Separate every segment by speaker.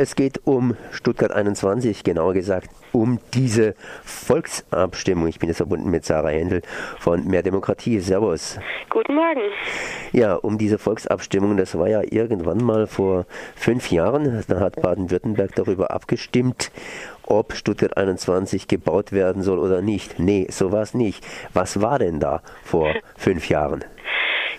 Speaker 1: Es geht um Stuttgart 21, genauer gesagt um diese Volksabstimmung. Ich bin jetzt verbunden mit Sarah Händel von Mehr Demokratie. Servus.
Speaker 2: Guten Morgen.
Speaker 1: Ja, um diese Volksabstimmung, das war ja irgendwann mal vor fünf Jahren. Da hat Baden-Württemberg darüber abgestimmt, ob Stuttgart 21 gebaut werden soll oder nicht. Nee, so war es nicht. Was war denn da vor fünf Jahren?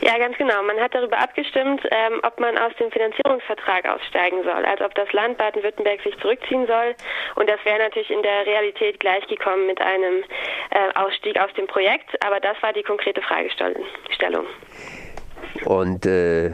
Speaker 2: Ja, ganz genau. Man hat darüber abgestimmt, ähm, ob man aus dem Finanzierungsvertrag aussteigen soll, also ob das Land Baden-Württemberg sich zurückziehen soll. Und das wäre natürlich in der Realität gleichgekommen mit einem äh, Ausstieg aus dem Projekt. Aber das war die konkrete Fragestellung.
Speaker 1: Und äh,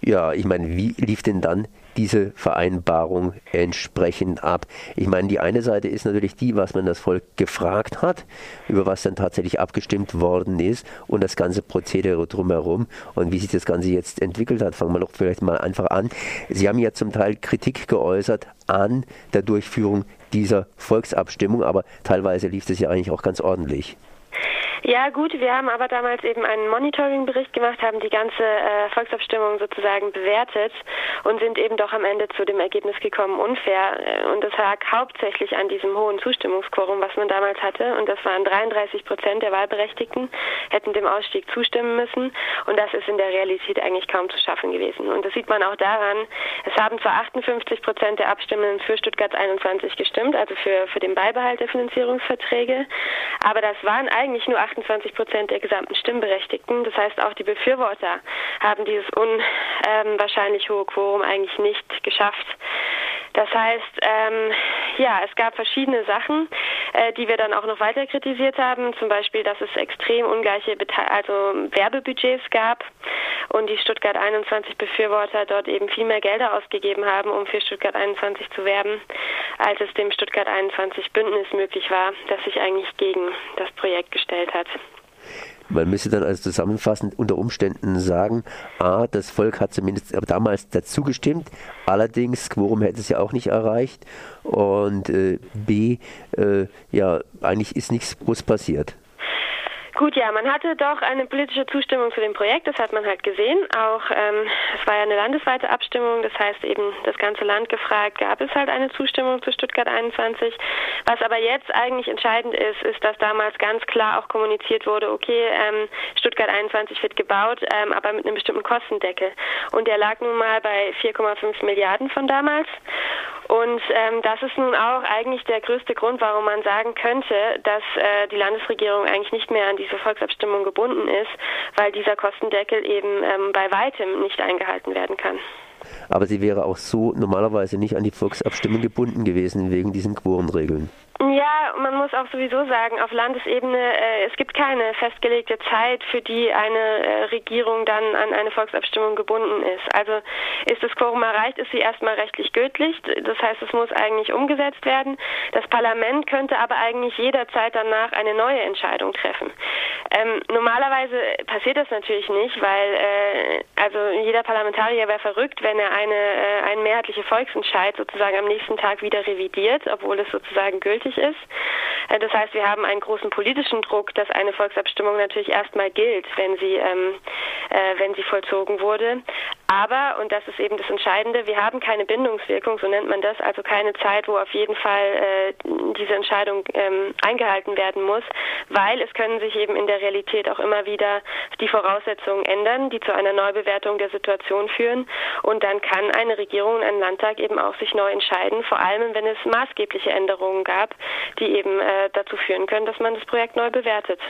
Speaker 1: ja, ich meine, wie lief denn dann diese Vereinbarung entsprechend ab. Ich meine, die eine Seite ist natürlich die, was man das Volk gefragt hat, über was dann tatsächlich abgestimmt worden ist und das ganze Prozedere drumherum und wie sich das Ganze jetzt entwickelt hat. Fangen wir doch vielleicht mal einfach an. Sie haben ja zum Teil Kritik geäußert an der Durchführung dieser Volksabstimmung, aber teilweise lief das ja eigentlich auch ganz ordentlich.
Speaker 2: Ja, gut, wir haben aber damals eben einen Monitoring-Bericht gemacht, haben die ganze äh, Volksabstimmung sozusagen bewertet und sind eben doch am Ende zu dem Ergebnis gekommen, unfair. Äh, und das lag hauptsächlich an diesem hohen Zustimmungsquorum, was man damals hatte. Und das waren 33 Prozent der Wahlberechtigten, hätten dem Ausstieg zustimmen müssen. Und das ist in der Realität eigentlich kaum zu schaffen gewesen. Und das sieht man auch daran, es haben zwar 58 Prozent der Abstimmenden für Stuttgart 21 gestimmt, also für, für den Beibehalt der Finanzierungsverträge, aber das waren eigentlich nur 28 Prozent der gesamten Stimmberechtigten. Das heißt, auch die Befürworter haben dieses unwahrscheinlich hohe Quorum eigentlich nicht geschafft. Das heißt, ähm, ja, es gab verschiedene Sachen, äh, die wir dann auch noch weiter kritisiert haben. Zum Beispiel, dass es extrem ungleiche Bete also Werbebudgets gab und die Stuttgart 21 Befürworter dort eben viel mehr Gelder ausgegeben haben, um für Stuttgart 21 zu werben, als es dem Stuttgart 21 Bündnis möglich war, das sich eigentlich gegen das Projekt gestellt hat.
Speaker 1: Man müsste dann also zusammenfassend unter Umständen sagen, a, das Volk hat zumindest damals dazu gestimmt, allerdings Quorum hätte es ja auch nicht erreicht und äh, b, äh, ja, eigentlich ist nichts groß passiert.
Speaker 2: Gut, ja, man hatte doch eine politische Zustimmung zu dem Projekt, das hat man halt gesehen. Auch ähm, es war ja eine landesweite Abstimmung, das heißt eben das ganze Land gefragt, gab es halt eine Zustimmung zu Stuttgart 21. Was aber jetzt eigentlich entscheidend ist, ist, dass damals ganz klar auch kommuniziert wurde, okay, ähm, Stuttgart 21 wird gebaut, ähm, aber mit einem bestimmten Kostendeckel. Und der lag nun mal bei 4,5 Milliarden von damals. Und ähm, das ist nun auch eigentlich der größte Grund, warum man sagen könnte, dass äh, die Landesregierung eigentlich nicht mehr an diese Volksabstimmung gebunden ist, weil dieser Kostendeckel eben ähm, bei weitem nicht eingehalten werden kann.
Speaker 1: Aber sie wäre auch so normalerweise nicht an die Volksabstimmung gebunden gewesen wegen diesen Quorenregeln.
Speaker 2: Ja, man muss auch sowieso sagen, auf Landesebene, äh, es gibt keine festgelegte Zeit, für die eine äh, Regierung dann an eine Volksabstimmung gebunden ist. Also ist das Quorum erreicht, ist sie erstmal rechtlich gültig. Das heißt, es muss eigentlich umgesetzt werden. Das Parlament könnte aber eigentlich jederzeit danach eine neue Entscheidung treffen. Ähm, normalerweise passiert das natürlich nicht, weil äh, also jeder Parlamentarier wäre verrückt, wenn er eine, äh, einen mehrheitliche Volksentscheid sozusagen am nächsten Tag wieder revidiert, obwohl es sozusagen gültig ist. Äh, das heißt, wir haben einen großen politischen Druck, dass eine Volksabstimmung natürlich erstmal gilt, wenn sie, ähm, äh, wenn sie vollzogen wurde. Aber, und das ist eben das Entscheidende, wir haben keine Bindungswirkung, so nennt man das, also keine Zeit, wo auf jeden Fall äh, diese Entscheidung ähm, eingehalten werden muss, weil es können sich eben in der Realität auch immer wieder die Voraussetzungen ändern, die zu einer Neubewertung der Situation führen. Und dann kann eine Regierung, ein Landtag eben auch sich neu entscheiden, vor allem wenn es maßgebliche Änderungen gab, die eben äh, dazu führen können, dass man das Projekt neu bewertet.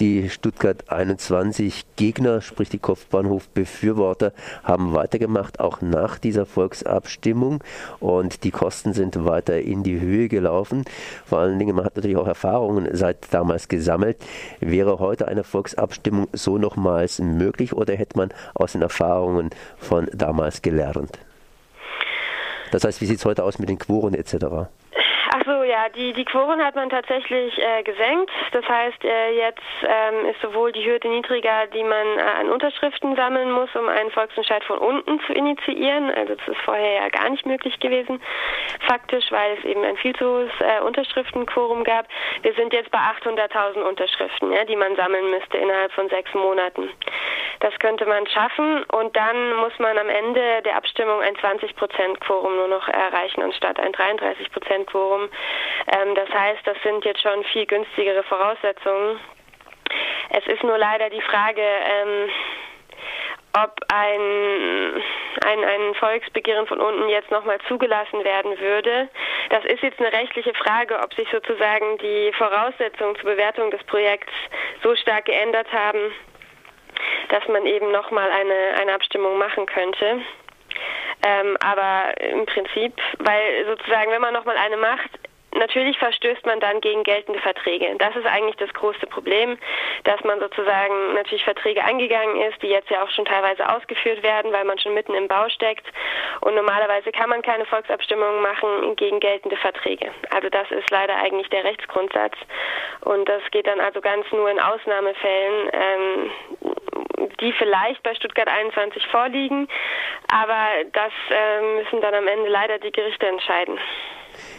Speaker 1: Die Stuttgart 21 Gegner, sprich die Kopfbahnhof-Befürworter, haben weitergemacht, auch nach dieser Volksabstimmung. Und die Kosten sind weiter in die Höhe gelaufen. Vor allen Dingen, man hat natürlich auch Erfahrungen seit damals gesammelt. Wäre heute eine Volksabstimmung so nochmals möglich oder hätte man aus den Erfahrungen von damals gelernt? Das heißt, wie sieht es heute aus mit den Quoren etc.?
Speaker 2: Ach so, ja, die, die Quoren hat man tatsächlich äh, gesenkt. Das heißt, äh, jetzt ähm, ist sowohl die Hürde niedriger, die man äh, an Unterschriften sammeln muss, um einen Volksentscheid von unten zu initiieren. Also das ist vorher ja gar nicht möglich gewesen, faktisch, weil es eben ein viel zu hohes äh, Unterschriftenquorum gab. Wir sind jetzt bei 800.000 Unterschriften, ja, die man sammeln müsste innerhalb von sechs Monaten. Das könnte man schaffen und dann muss man am Ende der Abstimmung ein 20-Prozent-Quorum nur noch erreichen anstatt ein 33-Prozent-Quorum. Ähm, das heißt, das sind jetzt schon viel günstigere Voraussetzungen. Es ist nur leider die Frage, ähm, ob ein, ein, ein Volksbegehren von unten jetzt nochmal zugelassen werden würde. Das ist jetzt eine rechtliche Frage, ob sich sozusagen die Voraussetzungen zur Bewertung des Projekts so stark geändert haben, dass man eben nochmal eine, eine Abstimmung machen könnte. Ähm, aber im Prinzip, weil sozusagen, wenn man nochmal eine macht, natürlich verstößt man dann gegen geltende Verträge. Das ist eigentlich das größte Problem, dass man sozusagen natürlich Verträge angegangen ist, die jetzt ja auch schon teilweise ausgeführt werden, weil man schon mitten im Bau steckt. Und normalerweise kann man keine Volksabstimmung machen gegen geltende Verträge. Also das ist leider eigentlich der Rechtsgrundsatz. Und das geht dann also ganz nur in Ausnahmefällen. Ähm, die vielleicht bei Stuttgart 21 vorliegen, aber das äh, müssen dann am Ende leider die Gerichte entscheiden.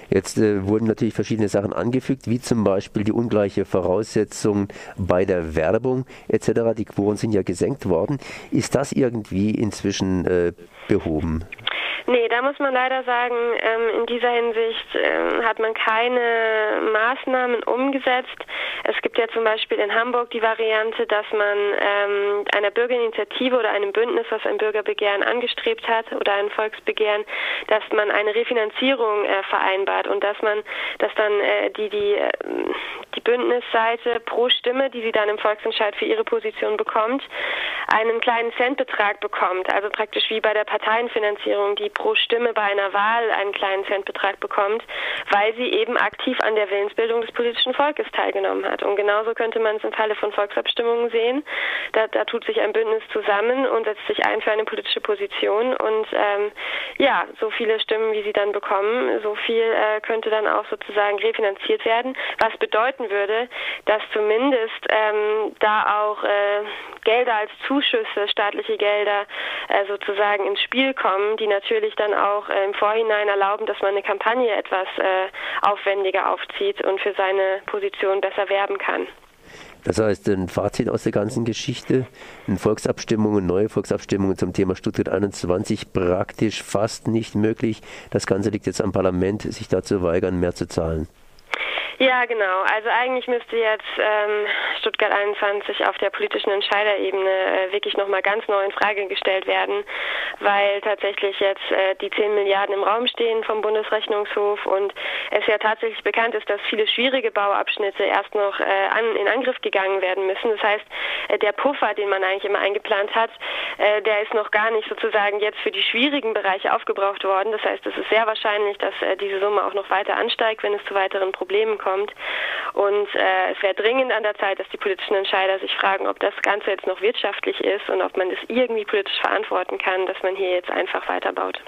Speaker 1: Jetzt äh, wurden natürlich verschiedene Sachen angefügt, wie zum Beispiel die ungleiche Voraussetzung bei der Werbung etc. Die Quoren sind ja gesenkt worden. Ist das irgendwie inzwischen äh, behoben?
Speaker 2: Nee, da muss man leider sagen, ähm, in dieser Hinsicht ähm, hat man keine Maßnahmen umgesetzt. Es gibt ja zum Beispiel in Hamburg die Variante, dass man ähm, einer Bürgerinitiative oder einem Bündnis, was ein Bürgerbegehren angestrebt hat oder ein Volksbegehren, dass man eine Refinanzierung äh, vereinbart und dass man, dass dann äh, die die die Bündnisseite pro Stimme, die sie dann im Volksentscheid für ihre Position bekommt, einen kleinen Centbetrag bekommt, also praktisch wie bei der Parteienfinanzierung, die pro Stimme bei einer Wahl einen kleinen Centbetrag bekommt, weil sie eben aktiv an der Willensbildung des politischen Volkes teilgenommen hat. Und genauso könnte man es im Falle von Volksabstimmungen sehen. Da, da tut sich ein Bündnis zusammen und setzt sich ein für eine politische Position und ähm, ja, so viele Stimmen, wie sie dann bekommen, so viel äh, könnte dann auch sozusagen refinanziert werden, was bedeuten würde, dass zumindest ähm, da auch äh, Gelder als Zuschüsse, staatliche Gelder äh, sozusagen ins Spiel kommen, die natürlich dann auch äh, im Vorhinein erlauben, dass man eine Kampagne etwas äh, aufwendiger aufzieht und für seine Position besser werben kann.
Speaker 1: Das heißt, ein Fazit aus der ganzen Geschichte, Volksabstimmungen, neue Volksabstimmungen zum Thema Stuttgart 21 praktisch fast nicht möglich. Das Ganze liegt jetzt am Parlament, sich dazu weigern, mehr zu zahlen.
Speaker 2: Ja, genau. Also eigentlich müsste jetzt ähm, Stuttgart 21 auf der politischen Entscheiderebene äh, wirklich nochmal ganz neu in Frage gestellt werden, weil tatsächlich jetzt äh, die 10 Milliarden im Raum stehen vom Bundesrechnungshof und es ja tatsächlich bekannt ist, dass viele schwierige Bauabschnitte erst noch äh, an, in Angriff gegangen werden müssen. Das heißt, äh, der Puffer, den man eigentlich immer eingeplant hat, äh, der ist noch gar nicht sozusagen jetzt für die schwierigen Bereiche aufgebraucht worden. Das heißt, es ist sehr wahrscheinlich, dass äh, diese Summe auch noch weiter ansteigt, wenn es zu weiteren Problemen kommt kommt. Und äh, es wäre dringend an der Zeit, dass die politischen Entscheider sich fragen, ob das Ganze jetzt noch wirtschaftlich ist und ob man das irgendwie politisch verantworten kann, dass man hier jetzt einfach weiterbaut.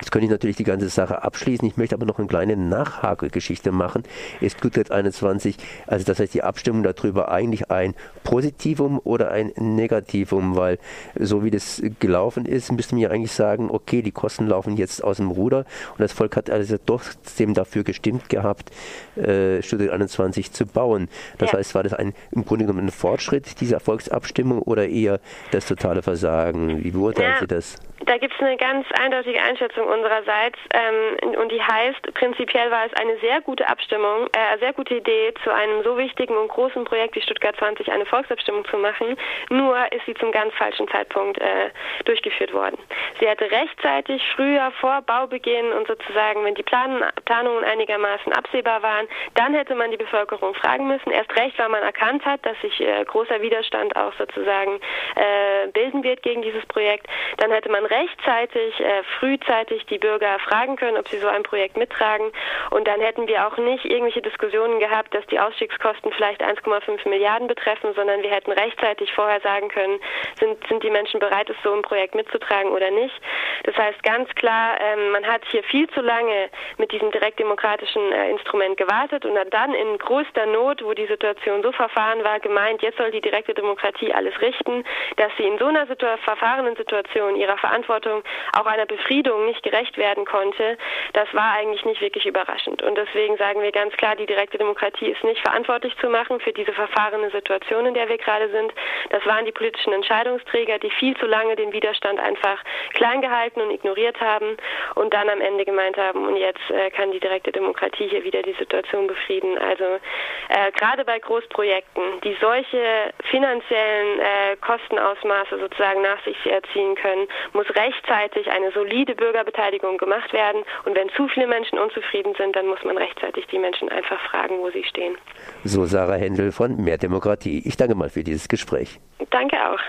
Speaker 1: Jetzt könnte ich natürlich die ganze Sache abschließen. Ich möchte aber noch eine kleine Nachhakegeschichte machen. Ist Stuttgart 21, also das heißt die Abstimmung darüber eigentlich ein Positivum oder ein Negativum, weil so wie das gelaufen ist, müsste man ja eigentlich sagen, okay, die Kosten laufen jetzt aus dem Ruder und das Volk hat also trotzdem dafür gestimmt gehabt, äh, Stuttgart 21 zu bauen. Das ja. heißt, war das ein, im Grunde genommen ein Fortschritt dieser Erfolgsabstimmung oder eher das totale Versagen? Wie beurteilen ja. Sie das?
Speaker 2: Da gibt es eine ganz eindeutige Einschätzung unsererseits ähm, und die heißt, prinzipiell war es eine sehr gute Abstimmung, äh, sehr gute Idee, zu einem so wichtigen und großen Projekt wie Stuttgart 20 eine Volksabstimmung zu machen. Nur ist sie zum ganz falschen Zeitpunkt äh, durchgeführt worden. Sie hätte rechtzeitig, früher, vor Baubeginn und sozusagen, wenn die Plan Planungen einigermaßen absehbar waren, dann hätte man die Bevölkerung fragen müssen. Erst recht, weil man erkannt hat, dass sich äh, großer Widerstand auch sozusagen äh, bilden wird gegen dieses Projekt. Dann hätte man recht rechtzeitig, äh, frühzeitig die Bürger fragen können, ob sie so ein Projekt mittragen. Und dann hätten wir auch nicht irgendwelche Diskussionen gehabt, dass die Ausstiegskosten vielleicht 1,5 Milliarden betreffen, sondern wir hätten rechtzeitig vorher sagen können, sind, sind die Menschen bereit, es so ein Projekt mitzutragen oder nicht. Das heißt ganz klar, ähm, man hat hier viel zu lange mit diesem direktdemokratischen äh, Instrument gewartet und hat dann in größter Not, wo die Situation so verfahren war, gemeint, jetzt soll die direkte Demokratie alles richten, dass sie in so einer situa verfahrenen Situation ihrer Verantwortung auch einer Befriedung nicht gerecht werden konnte, das war eigentlich nicht wirklich überraschend. Und deswegen sagen wir ganz klar, die direkte Demokratie ist nicht verantwortlich zu machen für diese verfahrene Situation, in der wir gerade sind. Das waren die politischen Entscheidungsträger, die viel zu lange den Widerstand einfach klein gehalten und ignoriert haben und dann am Ende gemeint haben, und jetzt äh, kann die direkte Demokratie hier wieder die Situation befrieden. Also äh, gerade bei Großprojekten, die solche finanziellen äh, Kostenausmaße sozusagen nach sich erziehen können, muss rechtzeitig eine solide Bürgerbeteiligung gemacht werden. Und wenn zu viele Menschen unzufrieden sind, dann muss man rechtzeitig die Menschen einfach fragen, wo sie stehen.
Speaker 1: So Sarah Händel von Mehr Demokratie. Ich danke mal für dieses Gespräch.
Speaker 2: Danke auch.